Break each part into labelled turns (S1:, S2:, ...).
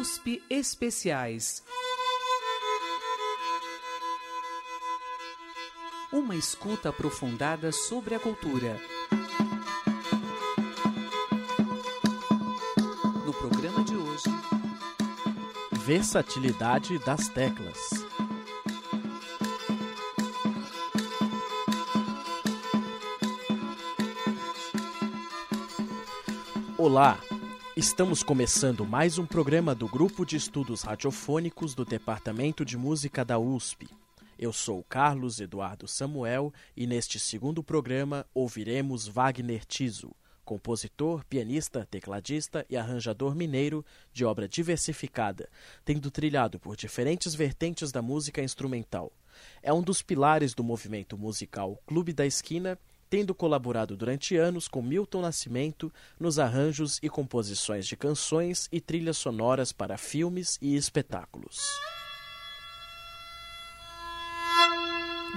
S1: USP Especiais. Uma escuta aprofundada sobre a cultura. No programa de hoje,
S2: Versatilidade das teclas. Olá, estamos começando mais um programa do Grupo de Estudos Radiofônicos do Departamento de Música da USP. Eu sou Carlos Eduardo Samuel e neste segundo programa ouviremos Wagner Tiso, compositor, pianista, tecladista e arranjador mineiro de obra diversificada, tendo trilhado por diferentes vertentes da música instrumental. É um dos pilares do movimento musical Clube da Esquina tendo colaborado durante anos com Milton Nascimento nos arranjos e composições de canções e trilhas sonoras para filmes e espetáculos.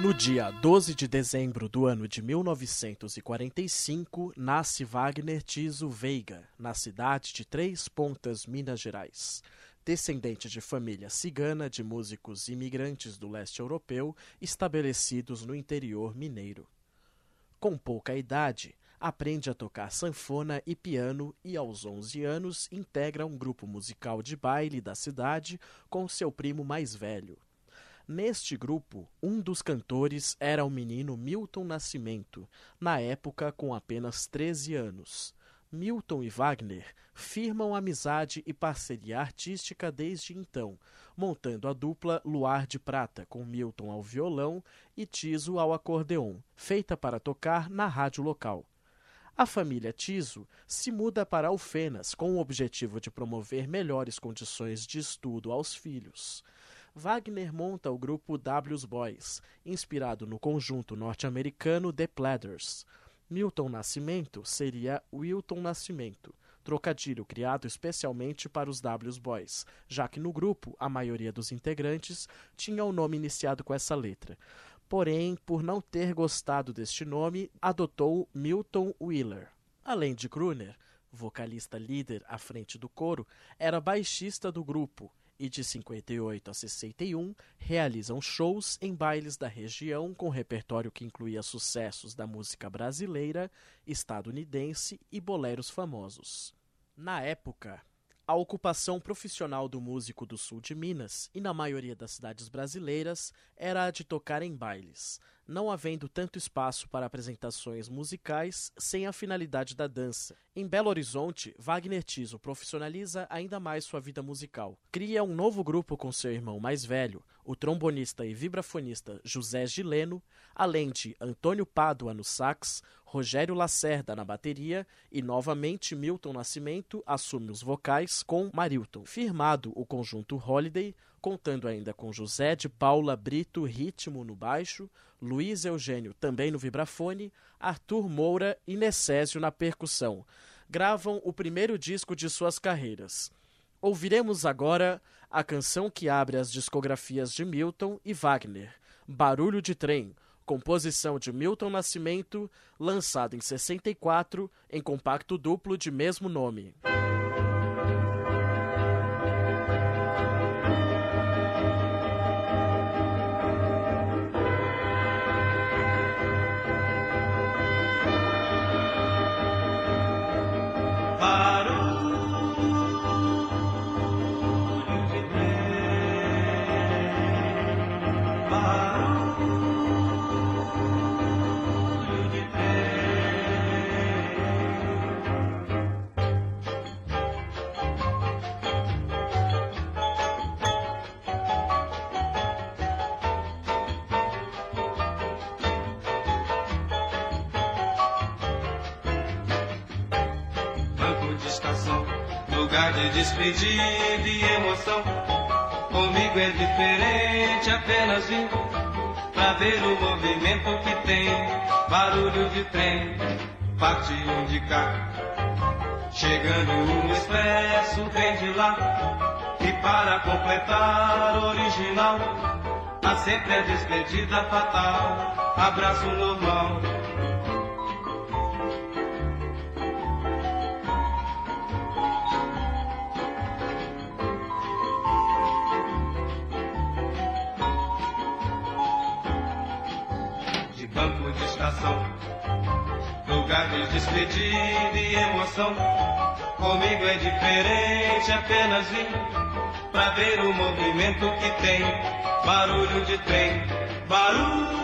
S2: No dia 12 de dezembro do ano de 1945, nasce Wagner Tiso Veiga, na cidade de Três Pontas, Minas Gerais. Descendente de família cigana de músicos imigrantes do leste europeu estabelecidos no interior mineiro. Com pouca idade, aprende a tocar sanfona e piano e, aos 11 anos, integra um grupo musical de baile da cidade com seu primo mais velho. Neste grupo, um dos cantores era o menino Milton Nascimento, na época com apenas 13 anos. Milton e Wagner firmam amizade e parceria artística desde então, montando a dupla Luar de Prata, com Milton ao violão e Tiso ao acordeon, feita para tocar na rádio local. A família Tiso se muda para Alfenas com o objetivo de promover melhores condições de estudo aos filhos. Wagner monta o grupo W's Boys, inspirado no conjunto norte-americano The Platters. Milton Nascimento seria Wilton Nascimento, trocadilho criado especialmente para os W's Boys, já que no grupo a maioria dos integrantes tinha o nome iniciado com essa letra. Porém, por não ter gostado deste nome, adotou Milton Wheeler. Além de Kruner, vocalista líder à frente do coro, era baixista do grupo e de 58 a 61 realizam shows em bailes da região com repertório que incluía sucessos da música brasileira, estadunidense e boleros famosos. Na época, a ocupação profissional do músico do sul de Minas e na maioria das cidades brasileiras era a de tocar em bailes, não havendo tanto espaço para apresentações musicais sem a finalidade da dança. Em Belo Horizonte, Wagner Tiso profissionaliza ainda mais sua vida musical. Cria um novo grupo com seu irmão mais velho, o trombonista e vibrafonista José Gileno, além de Antônio Pádua no sax, Rogério Lacerda na bateria e novamente Milton Nascimento assume os vocais com Marilton. Firmado o conjunto Holiday, contando ainda com José de Paula Brito Ritmo no baixo, Luiz Eugênio também no vibrafone, Arthur Moura e Necésio na percussão. Gravam o primeiro disco de suas carreiras. Ouviremos agora a canção que abre as discografias de Milton e Wagner, Barulho de Trem, composição de Milton Nascimento, lançado em 64 em compacto duplo de mesmo nome.
S3: Lugar de despedida e emoção. Comigo é diferente, apenas vim pra ver o movimento que tem. Barulho de trem, parte um de cá. Chegando um expresso, vem de lá. E para completar original, há sempre a despedida fatal. Abraço normal.
S4: Banco de estação. Lugar de despedida e emoção. Comigo é diferente, apenas vim pra ver o movimento que tem. Barulho de trem, barulho.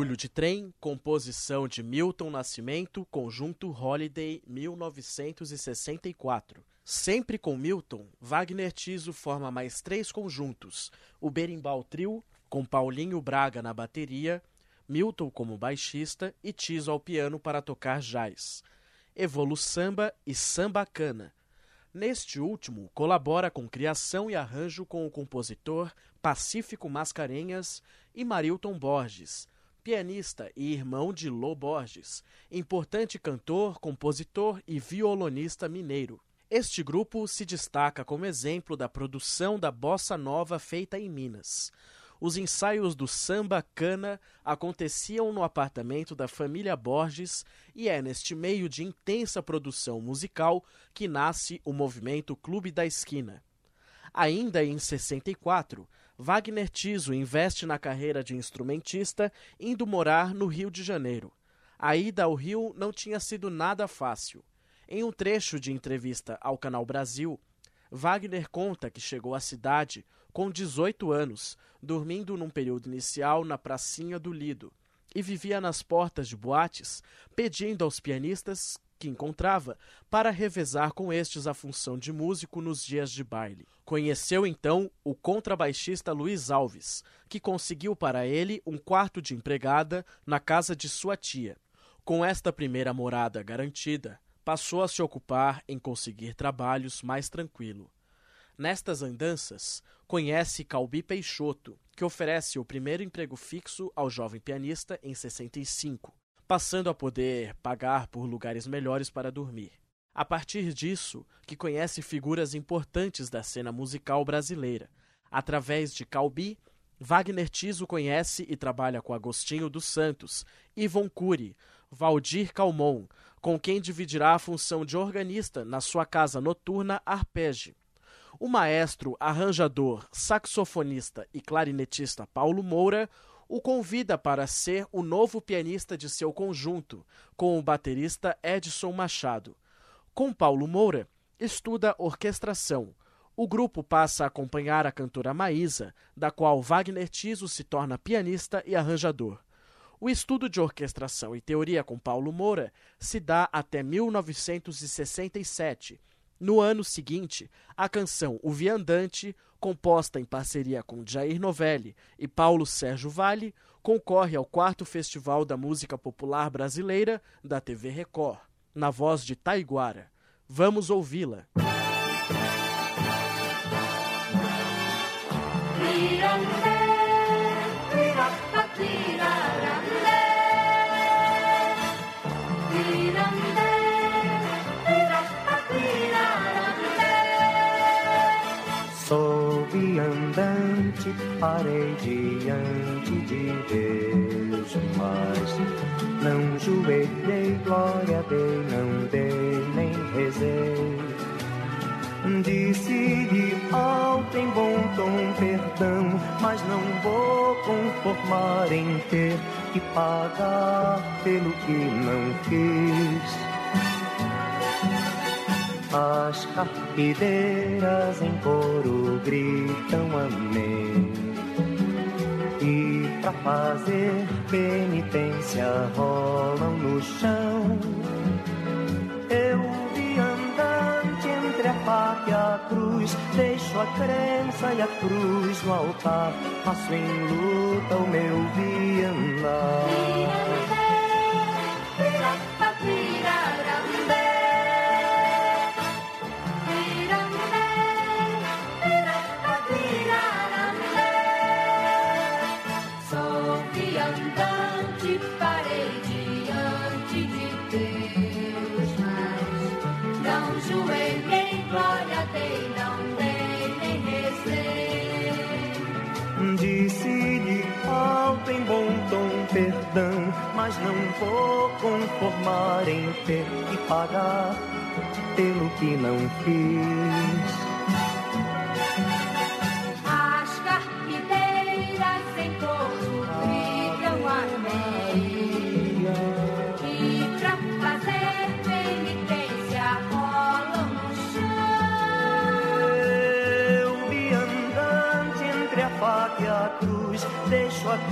S4: Barulho de Trem,
S2: composição de Milton Nascimento, conjunto Holiday 1964. Sempre com Milton, Wagner Tiso forma mais três conjuntos: o Berimbau Trio, com Paulinho Braga na bateria, Milton como baixista e Tiso ao piano para tocar jazz. Evolu Samba e Samba Cana. Neste último, colabora com criação e arranjo com o compositor Pacífico Mascarenhas e Marilton Borges, pianista e irmão de Lô Borges, importante cantor, compositor e violonista mineiro. Este grupo se destaca como exemplo da produção da bossa nova feita em Minas. Os ensaios do samba cana aconteciam no apartamento da família Borges e é neste meio de intensa produção musical que nasce o movimento Clube da Esquina. Ainda em 64, Wagner Tiso investe na carreira de instrumentista, indo morar no Rio de Janeiro. A ida ao Rio não tinha sido nada fácil. Em um trecho de entrevista ao Canal Brasil, Wagner conta que chegou à cidade com 18 anos, dormindo num período inicial na pracinha do Lido, e vivia nas portas de boates, pedindo aos pianistas que encontrava para revezar com estes a função de músico nos dias de baile. Conheceu então o contrabaixista Luiz Alves, que conseguiu para ele um quarto de empregada na casa de sua tia. Com esta primeira morada garantida, passou a se ocupar em conseguir trabalhos mais tranquilo. Nestas andanças, conhece Calbi Peixoto, que oferece o primeiro emprego fixo ao jovem pianista em 65 passando a poder pagar por lugares melhores para dormir. A partir disso, que conhece figuras importantes da cena musical brasileira. Através de Calbi, Wagner Tiso conhece e trabalha com Agostinho dos Santos, Ivon Cury, Valdir Calmon, com quem dividirá a função de organista na sua casa noturna Arpege. O maestro, arranjador, saxofonista e clarinetista Paulo Moura o convida para ser o novo pianista de seu conjunto, com o baterista Edson Machado. Com Paulo Moura, estuda orquestração. O grupo passa a acompanhar a cantora Maísa, da qual Wagner Tiso se torna pianista e arranjador. O estudo de orquestração e teoria com Paulo Moura se dá até 1967. No ano seguinte, a canção O Viandante composta em parceria com Jair Novelli e Paulo Sérgio Vale, concorre ao quarto Festival da Música Popular Brasileira da TV Record, na voz de Taiguara. Vamos ouvi-la.
S5: Parei diante de Deus, mas não joelhei, glória dei, não dei, nem rezei. Disse-lhe um perdão, mas não vou conformar em ter que pagar pelo que não fiz. As carpideiras em coro gritam amém. Pra fazer penitência rolam no chão. Eu vi andante entre a faca e a cruz, deixo a crença e a cruz no altar. Faço em luta o meu viandar. Conformar em ter que pagar pelo que não fiz.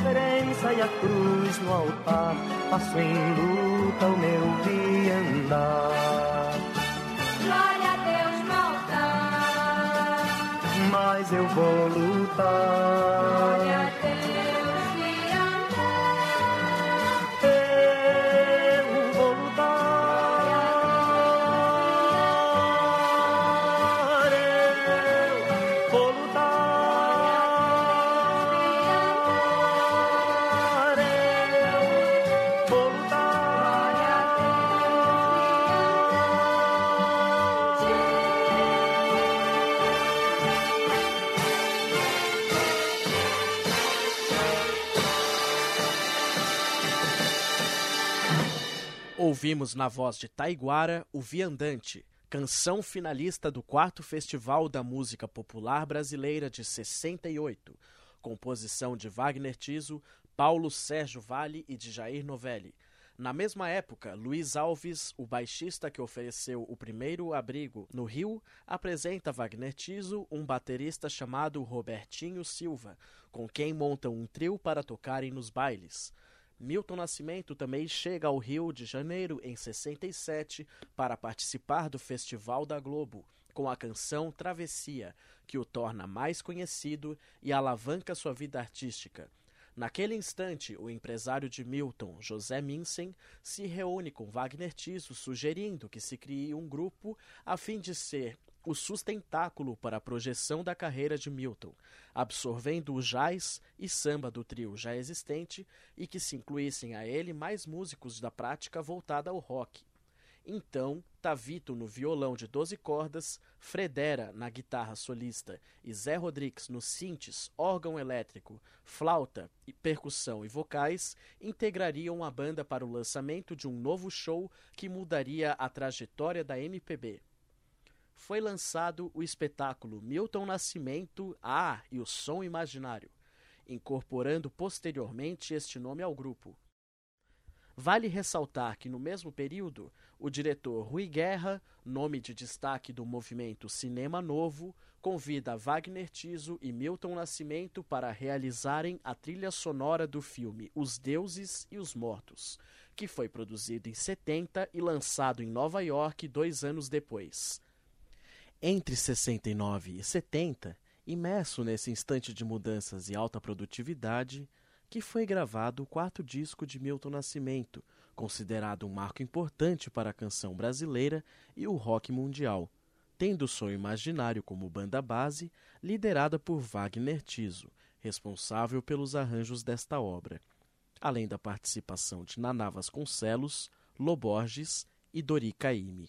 S5: Crença e a cruz no altar, passo em luta o meu viandar.
S6: Glória a Deus no altar,
S5: mas eu vou lutar.
S6: Glória
S2: Ouvimos na voz de Taiguara o Viandante, canção finalista do quarto Festival da Música Popular Brasileira de 68, composição de Wagner Tiso, Paulo Sérgio Vale e de Jair Novelli. Na mesma época, Luiz Alves, o baixista que ofereceu o primeiro abrigo no Rio, apresenta Wagner Tiso, um baterista chamado Robertinho Silva, com quem montam um trio para tocarem nos bailes. Milton Nascimento também chega ao Rio de Janeiro em 67 para participar do Festival da Globo, com a canção Travessia, que o torna mais conhecido e alavanca sua vida artística. Naquele instante, o empresário de Milton, José Minsen, se reúne com Wagner Tiso, sugerindo que se crie um grupo a fim de ser o sustentáculo para a projeção da carreira de Milton, absorvendo o jazz e samba do trio já existente e que se incluíssem a ele mais músicos da prática voltada ao rock. Então, Tavito no violão de 12 cordas, Fredera na guitarra solista e Zé Rodrigues no sintes, órgão elétrico, flauta, e percussão e vocais integrariam a banda para o lançamento de um novo show que mudaria a trajetória da MPB foi lançado o espetáculo Milton Nascimento Ah e o Som Imaginário, incorporando posteriormente este nome ao grupo. Vale ressaltar que, no mesmo período, o diretor Rui Guerra, nome de destaque do movimento Cinema Novo, convida Wagner Tiso e Milton Nascimento para realizarem a trilha sonora do filme Os Deuses e os Mortos, que foi produzido em 70 e lançado em Nova York dois anos depois. Entre 69 e 70, imerso nesse instante de mudanças e alta produtividade, que foi gravado o quarto disco de Milton Nascimento, considerado um marco importante para a canção brasileira e o rock mundial, tendo o Som Imaginário como banda base, liderada por Wagner Tiso, responsável pelos arranjos desta obra, além da participação de Naná Vasconcelos, Loborges e Dori Caymmi.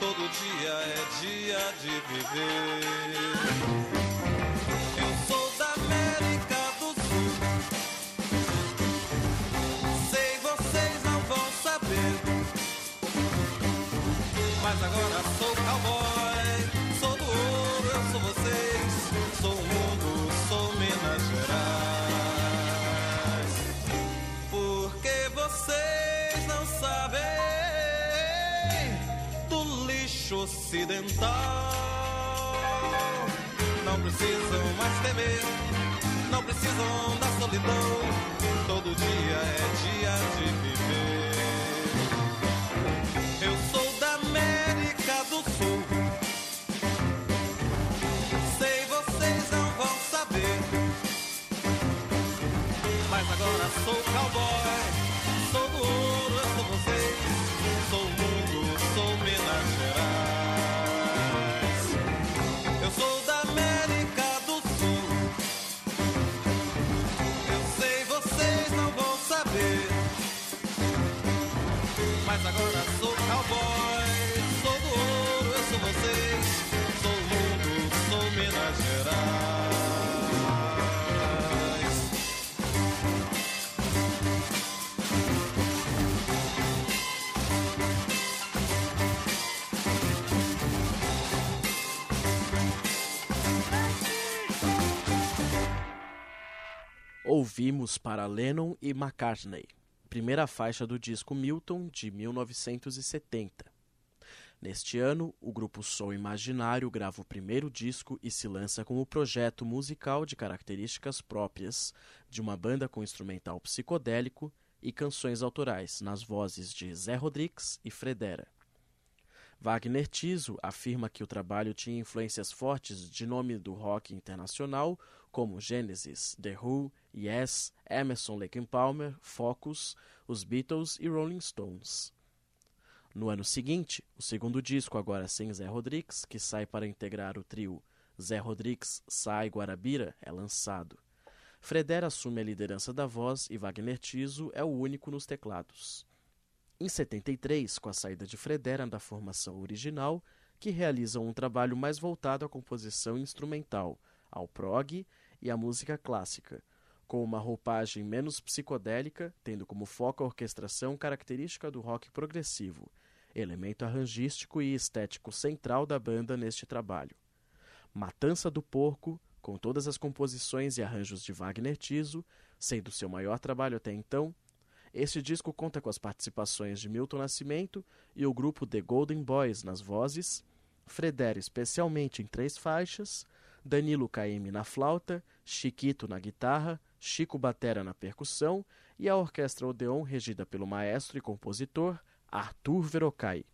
S4: Todo dia é dia de viver. Eu sou da América do Sul. Sei vocês não vão saber, mas agora sou cowboy. Ocidental. Não precisam mais temer, não precisam da solidão. Todo dia é dia de viver. Eu sou da América do Sul. Sei vocês não vão saber. Mas agora sou cowboy. Mas agora sou cowboy. Sou do ouro, eu sou vocês. Sou mundo, sou Minas.
S2: Ouvimos para Lennon e McCartney, primeira faixa do disco Milton de 1970. Neste ano, o grupo Som Imaginário grava o primeiro disco e se lança como projeto musical de características próprias de uma banda com instrumental psicodélico e canções autorais nas vozes de Zé Rodrigues e Fredera. Wagner Tiso afirma que o trabalho tinha influências fortes de nome do rock internacional, como Genesis, The Who, Yes, Emerson Lake Palmer, Focus, os Beatles e Rolling Stones. No ano seguinte, o segundo disco, agora sem Zé Rodrigues, que sai para integrar o trio Zé Rodrigues, Sai Guarabira, é lançado. Fredera assume a liderança da voz e Wagner Tiso é o único nos teclados. Em 73, com a saída de Fredera da formação original, que realizam um trabalho mais voltado à composição instrumental, ao prog e à música clássica, com uma roupagem menos psicodélica, tendo como foco a orquestração característica do rock progressivo, elemento arrangístico e estético central da banda neste trabalho. Matança do Porco, com todas as composições e arranjos de Wagner Tiso, sendo seu maior trabalho até então, este disco conta com as participações de Milton Nascimento e o grupo The Golden Boys nas vozes, Fredera especialmente em três faixas, Danilo KM na flauta, Chiquito na guitarra, Chico Batera na percussão e a orquestra Odeon regida pelo maestro e compositor Arthur Verocai.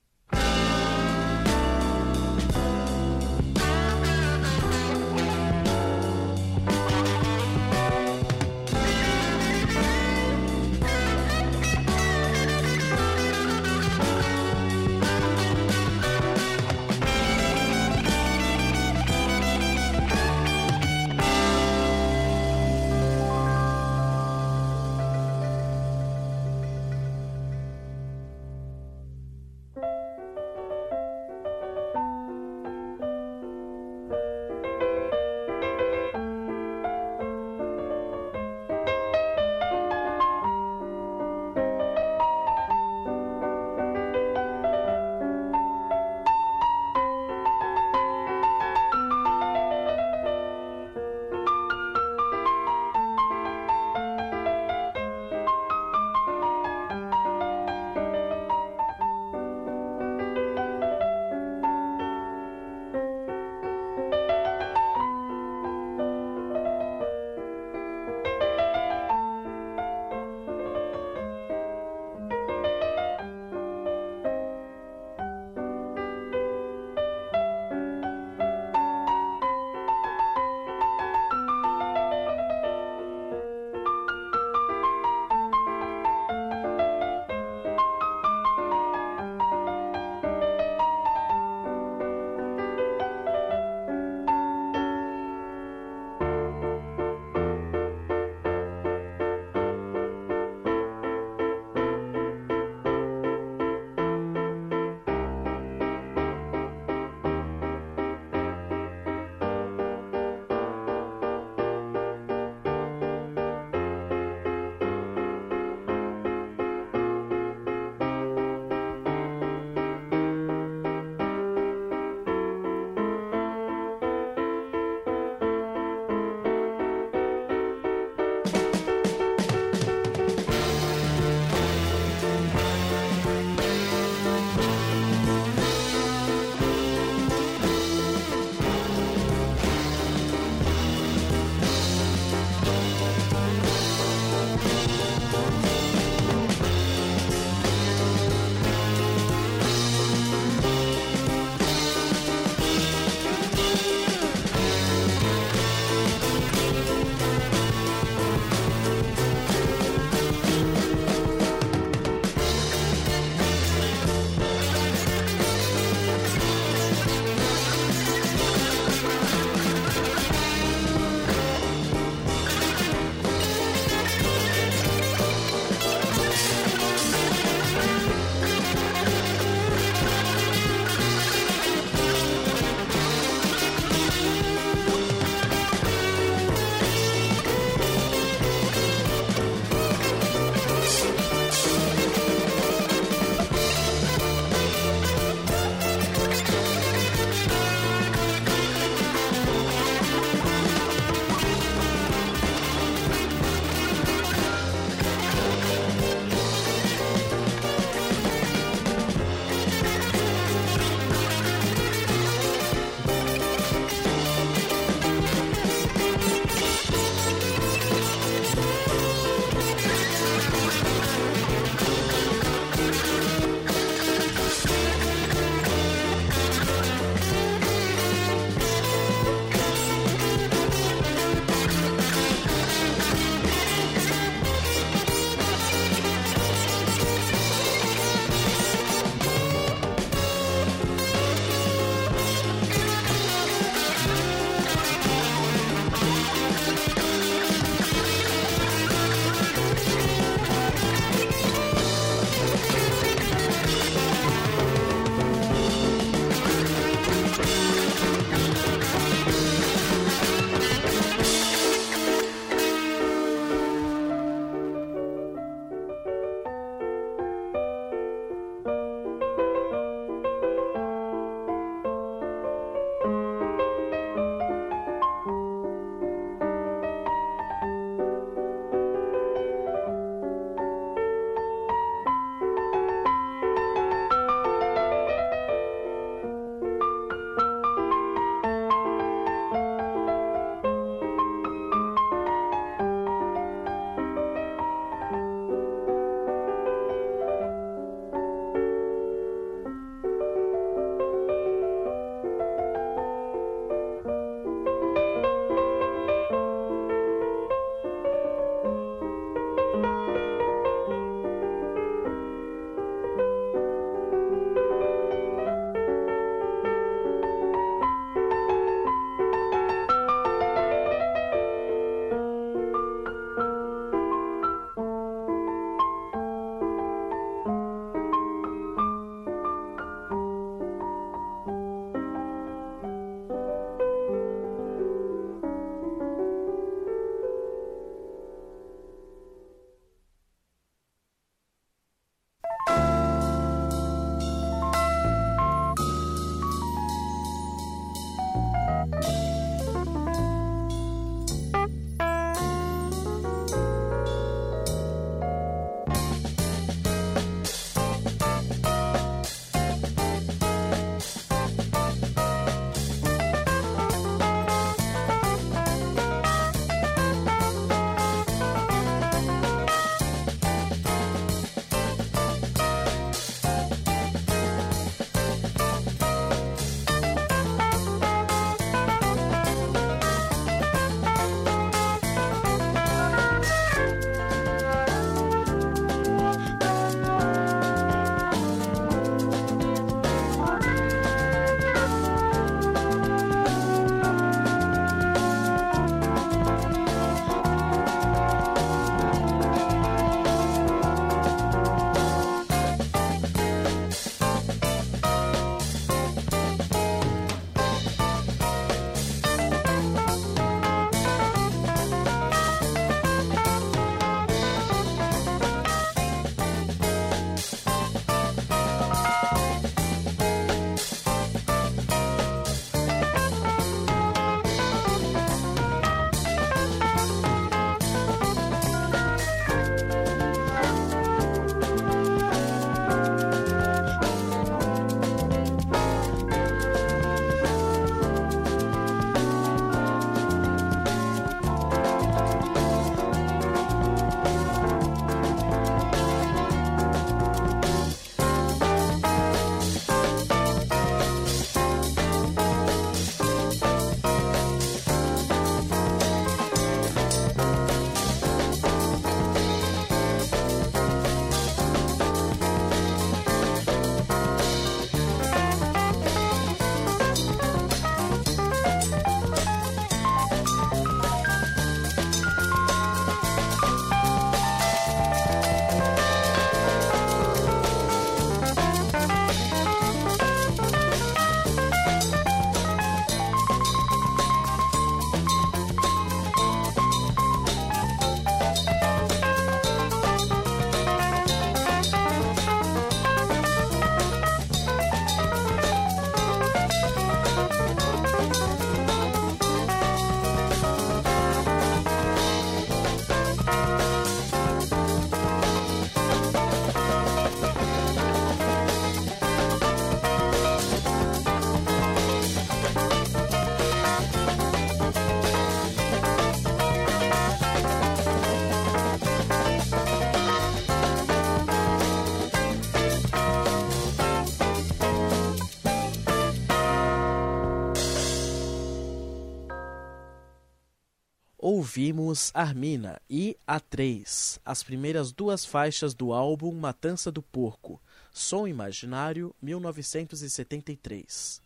S2: Ouvimos Armina e A3, as primeiras duas faixas do álbum Matança do Porco, Som Imaginário, 1973.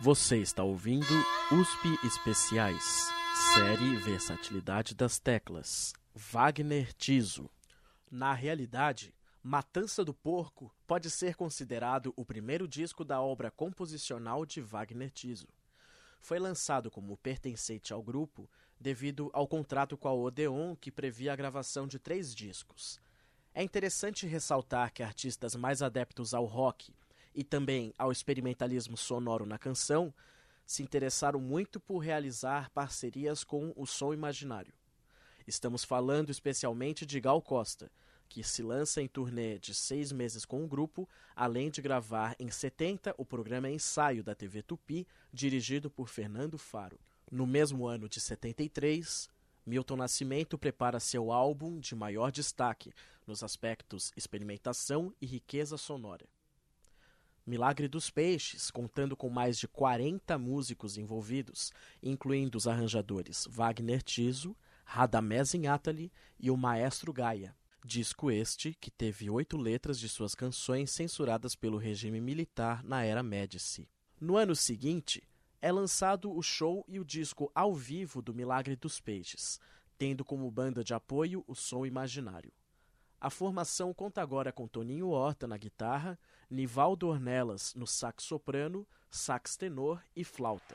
S2: Você está ouvindo USP Especiais, série Versatilidade das Teclas, Wagner Tiso. Na realidade, Matança do Porco pode ser considerado o primeiro disco da obra composicional de Wagner Tiso. Foi lançado como pertencente ao grupo devido ao contrato com a Odeon que previa a gravação de três discos. É interessante ressaltar que artistas mais adeptos ao rock e também ao experimentalismo sonoro na canção se interessaram muito por realizar parcerias com o som imaginário. Estamos falando especialmente de Gal Costa, que se lança em turnê de seis meses com o grupo, além de gravar em 70 o programa Ensaio da TV Tupi, dirigido por Fernando Faro. No mesmo ano de 73, Milton Nascimento prepara seu álbum de maior destaque nos aspectos experimentação e riqueza sonora. Milagre dos Peixes, contando com mais de 40 músicos envolvidos, incluindo os arranjadores Wagner Tiso, Radamés Inátali e o maestro Gaia. Disco este que teve oito letras de suas canções censuradas pelo regime militar na era Médici. No ano seguinte, é lançado o show e o disco ao vivo do Milagre dos Peixes, tendo como banda de apoio o Som Imaginário. A formação conta agora com Toninho Horta na guitarra, Nivaldo Ornelas no sax soprano, sax tenor e flauta.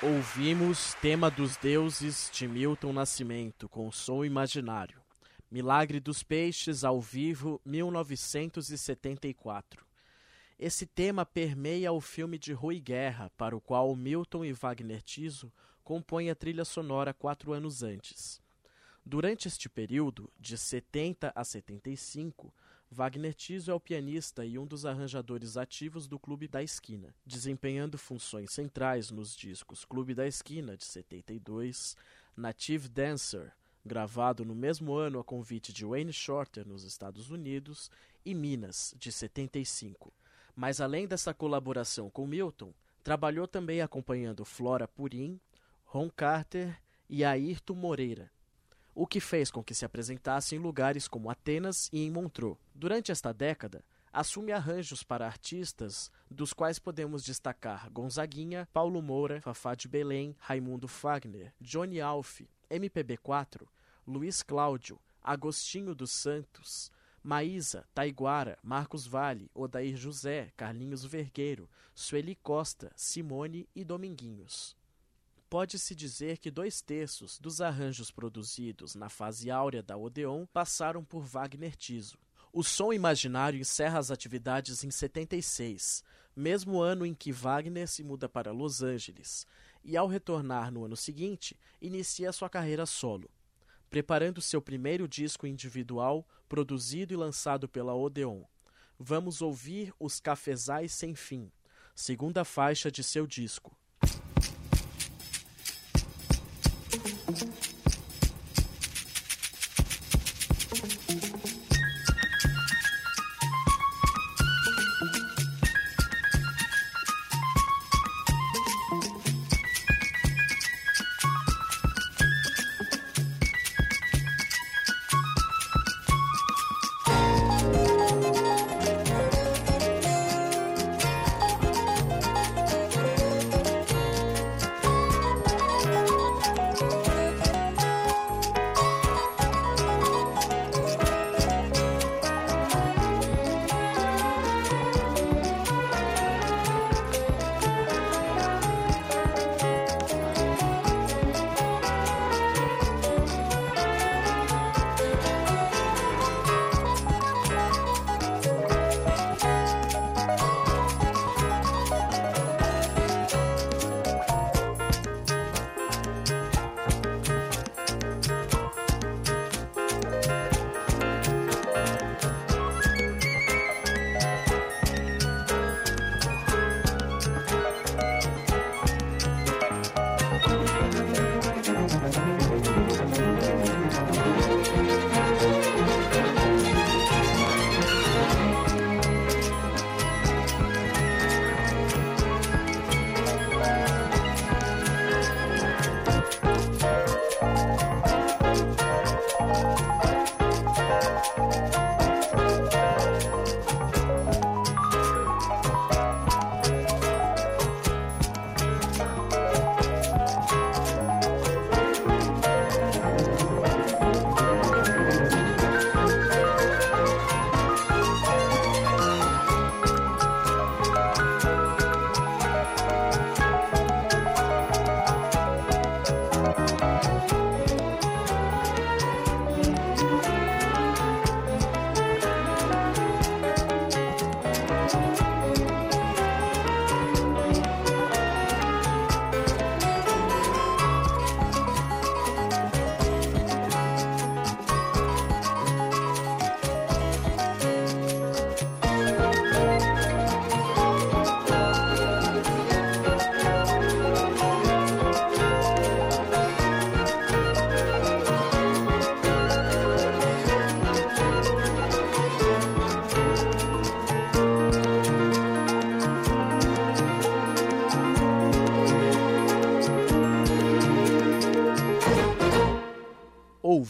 S2: Ouvimos Tema dos Deuses de Milton Nascimento com som imaginário. Milagre dos Peixes ao vivo 1974. Esse tema permeia o filme de Rui Guerra, para o qual Milton e Wagner Tiso compõem a trilha sonora quatro anos antes. Durante este período, de 70 a 75, Wagner Tiso é o pianista e um dos arranjadores ativos do Clube da Esquina, desempenhando funções centrais nos discos Clube da Esquina, de 72, Native Dancer, gravado no mesmo ano a convite de Wayne Shorter nos Estados Unidos, e Minas, de 75. Mas além dessa colaboração com Milton, trabalhou também acompanhando Flora Purim, Ron Carter e Ayrton Moreira, o que fez com que se apresentasse em lugares como Atenas e em Montreux. Durante esta década, assume arranjos para artistas, dos quais podemos destacar Gonzaguinha, Paulo Moura, Fafá de Belém, Raimundo Fagner, Johnny Alf, MPB4, Luiz Cláudio, Agostinho dos Santos, Maísa, Taiguara, Marcos Vale, Odair José, Carlinhos Vergueiro, Sueli Costa, Simone e Dominguinhos pode-se dizer que dois terços dos arranjos produzidos na fase áurea da Odeon passaram por Wagner Tiso. O som imaginário encerra as atividades em 76, mesmo ano em que Wagner se muda para Los Angeles, e ao retornar no ano seguinte, inicia sua carreira solo, preparando seu primeiro disco individual, produzido e lançado pela Odeon. Vamos ouvir Os Cafezais Sem Fim, segunda faixa de seu disco. Thank you.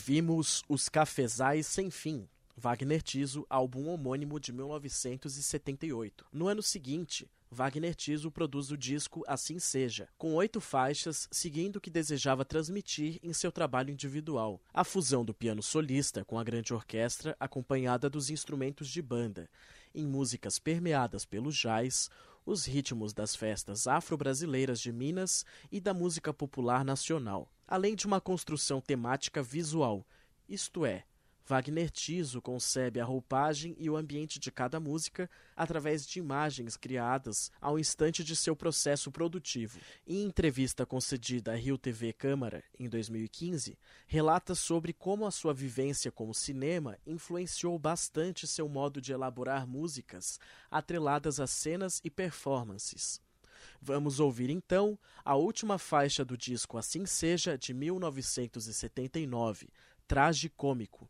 S2: Ouvimos Os Cafezais Sem Fim, Wagner Tiso, álbum homônimo de 1978. No ano seguinte, Wagner Tiso produz o disco Assim Seja, com oito faixas, seguindo o que desejava transmitir em seu trabalho individual. A fusão do piano solista com a grande orquestra, acompanhada dos instrumentos de banda, em músicas permeadas pelo jazz, os ritmos das festas afro-brasileiras de Minas e da música popular nacional, além de uma construção temática visual, isto é, Wagner Tiso concebe a roupagem e o ambiente de cada música através de imagens criadas ao instante de seu processo produtivo. Em entrevista concedida à Rio TV Câmara em 2015, relata sobre como a sua vivência com o cinema influenciou bastante seu modo de elaborar músicas atreladas a cenas e performances. Vamos ouvir então a última faixa do disco Assim Seja, de 1979, Traje Cômico.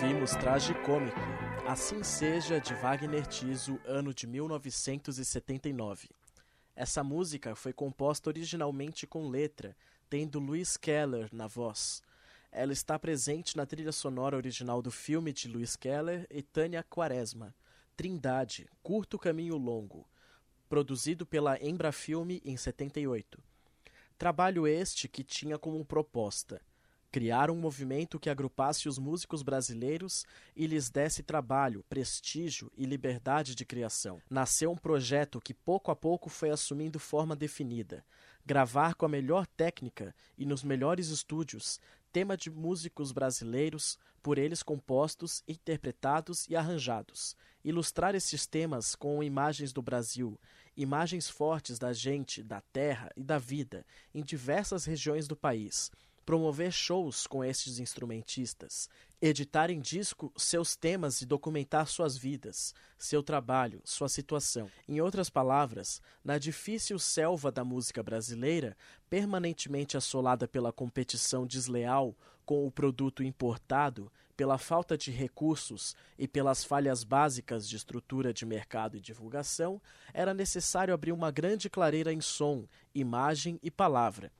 S2: Ouvimos Tragicômico, Assim Seja, de Wagner Tiso, ano de 1979. Essa música foi composta originalmente com letra, tendo Luiz Keller na voz. Ela está presente na trilha sonora original do filme de Luiz Keller e Tânia Quaresma, Trindade, Curto Caminho Longo, produzido pela Embrafilme em 78. Trabalho este que tinha como proposta criar um movimento que agrupasse os músicos brasileiros e lhes desse trabalho, prestígio e liberdade de criação. Nasceu um projeto que pouco a pouco foi assumindo forma definida. Gravar com a melhor técnica e nos melhores estúdios, tema de músicos brasileiros, por eles compostos, interpretados e arranjados. Ilustrar esses temas com imagens do Brasil, imagens fortes da gente, da terra e da vida em diversas regiões do país promover shows com estes instrumentistas, editar em disco seus temas e documentar suas vidas, seu trabalho, sua situação. Em outras palavras, na difícil selva da música brasileira, permanentemente assolada pela competição desleal com o produto importado, pela falta de recursos e pelas falhas básicas de estrutura de mercado e divulgação, era necessário abrir uma grande clareira em som, imagem e palavra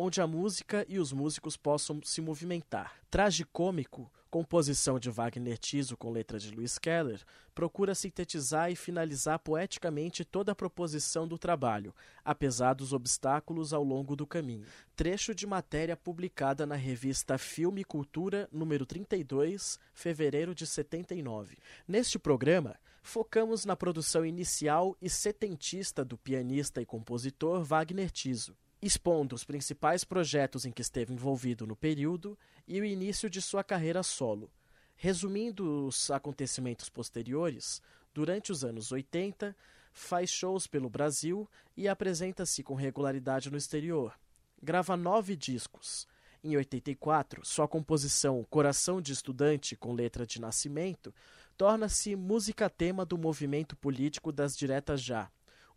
S2: onde a música e os músicos possam se movimentar. Tragicômico, composição de Wagner Tiso com letra de Luiz Keller, procura sintetizar e finalizar poeticamente toda a proposição do trabalho, apesar dos obstáculos ao longo do caminho. Trecho de matéria publicada na revista Filme e Cultura, número 32, fevereiro de 79. Neste programa, focamos na produção inicial e setentista do pianista e compositor Wagner Tiso expondo os principais projetos em que esteve envolvido no período e o início de sua carreira solo. Resumindo os acontecimentos posteriores, durante os anos 80, faz shows pelo Brasil e apresenta-se com regularidade no exterior. Grava nove discos. Em 84, sua composição Coração de Estudante com letra de nascimento torna-se música-tema do movimento político das Diretas Já,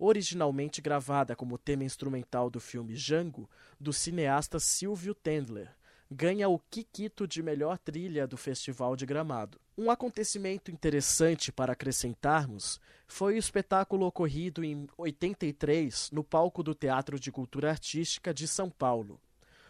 S2: originalmente gravada como tema instrumental do filme Django, do cineasta Silvio Tendler. Ganha o Kikito de melhor trilha do Festival de Gramado. Um acontecimento interessante para acrescentarmos foi o espetáculo ocorrido em 83 no palco do Teatro de Cultura Artística de São Paulo.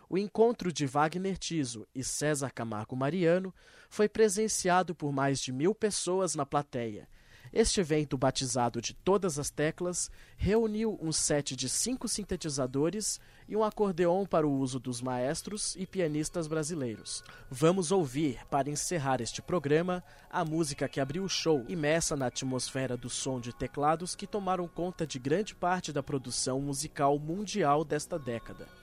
S2: O encontro de Wagner Tiso e César Camargo Mariano foi presenciado por mais de mil pessoas na plateia este evento, batizado de Todas as Teclas, reuniu um set de cinco sintetizadores e um acordeon para o uso dos maestros e pianistas brasileiros. Vamos ouvir, para encerrar este programa, a música que abriu o show, imersa na atmosfera do som de teclados que tomaram conta de grande parte da produção musical mundial desta década.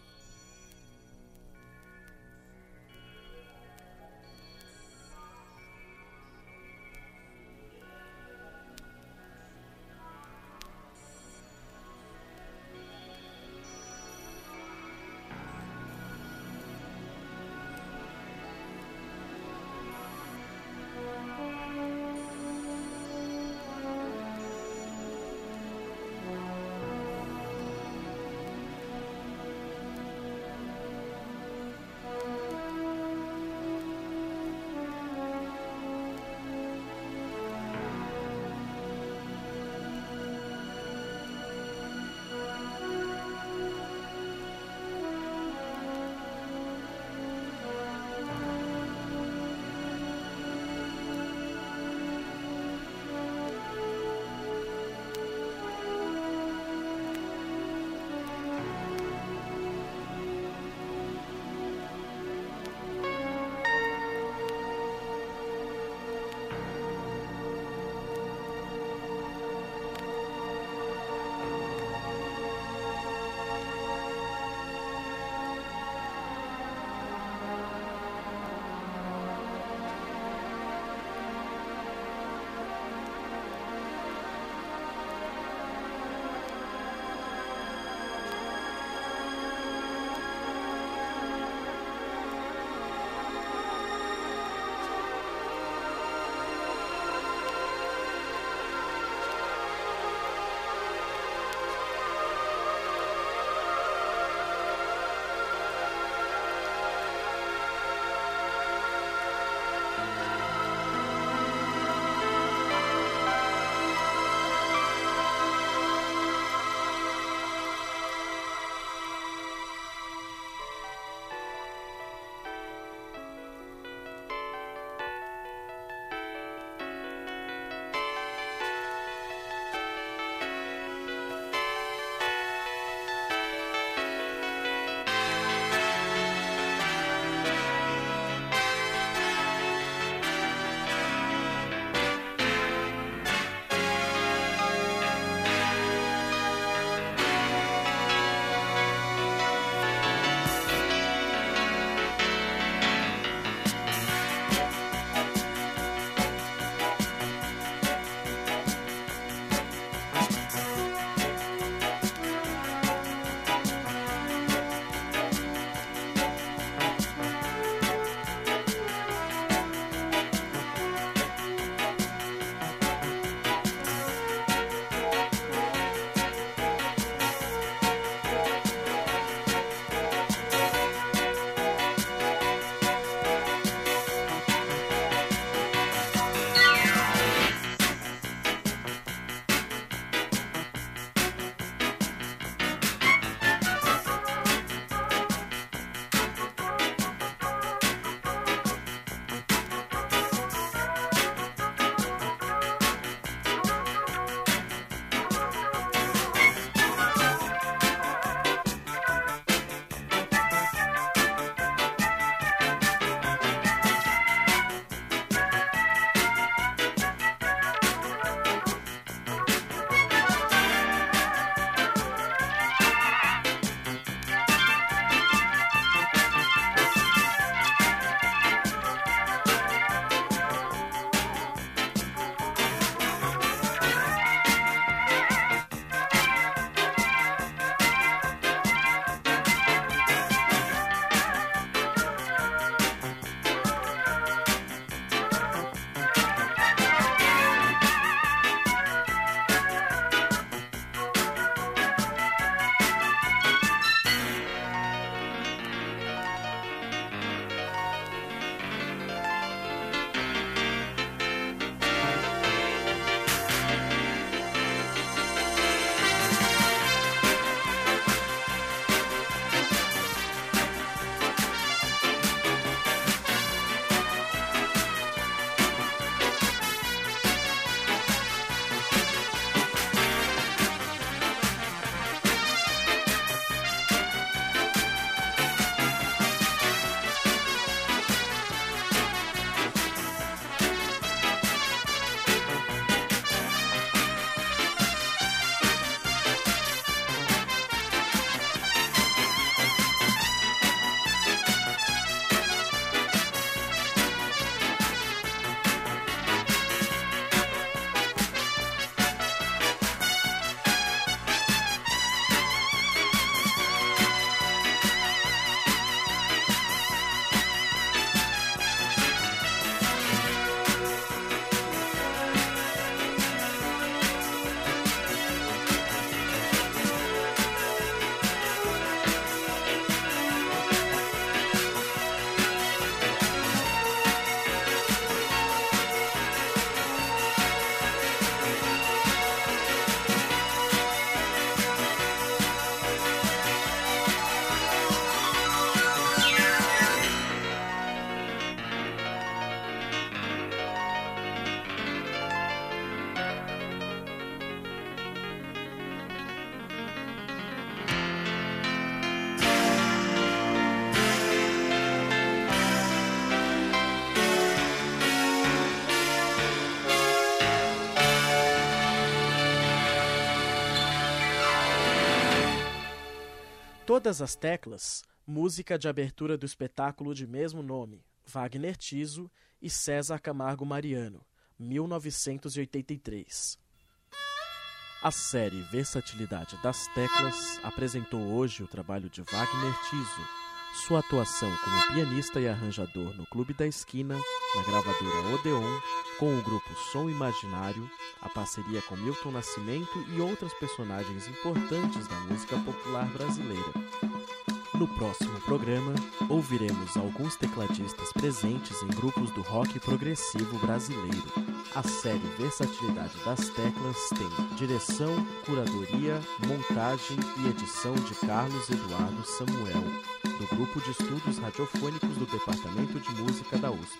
S2: Todas as teclas, música de abertura do espetáculo de mesmo nome, Wagner Tiso e César Camargo Mariano, 1983. A série Versatilidade das Teclas apresentou hoje o trabalho de Wagner Tiso, sua atuação como pianista e arranjador no Clube da Esquina, na gravadora Odeon, com o grupo Som Imaginário, a parceria com Milton Nascimento e outros personagens importantes da música popular brasileira. No próximo programa, ouviremos alguns tecladistas presentes em grupos do rock progressivo brasileiro. A série Versatilidade das Teclas tem direção, curadoria, montagem e edição de Carlos Eduardo Samuel, do Grupo de Estudos Radiofônicos do Departamento de Música da USP.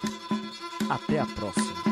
S2: Até a próxima!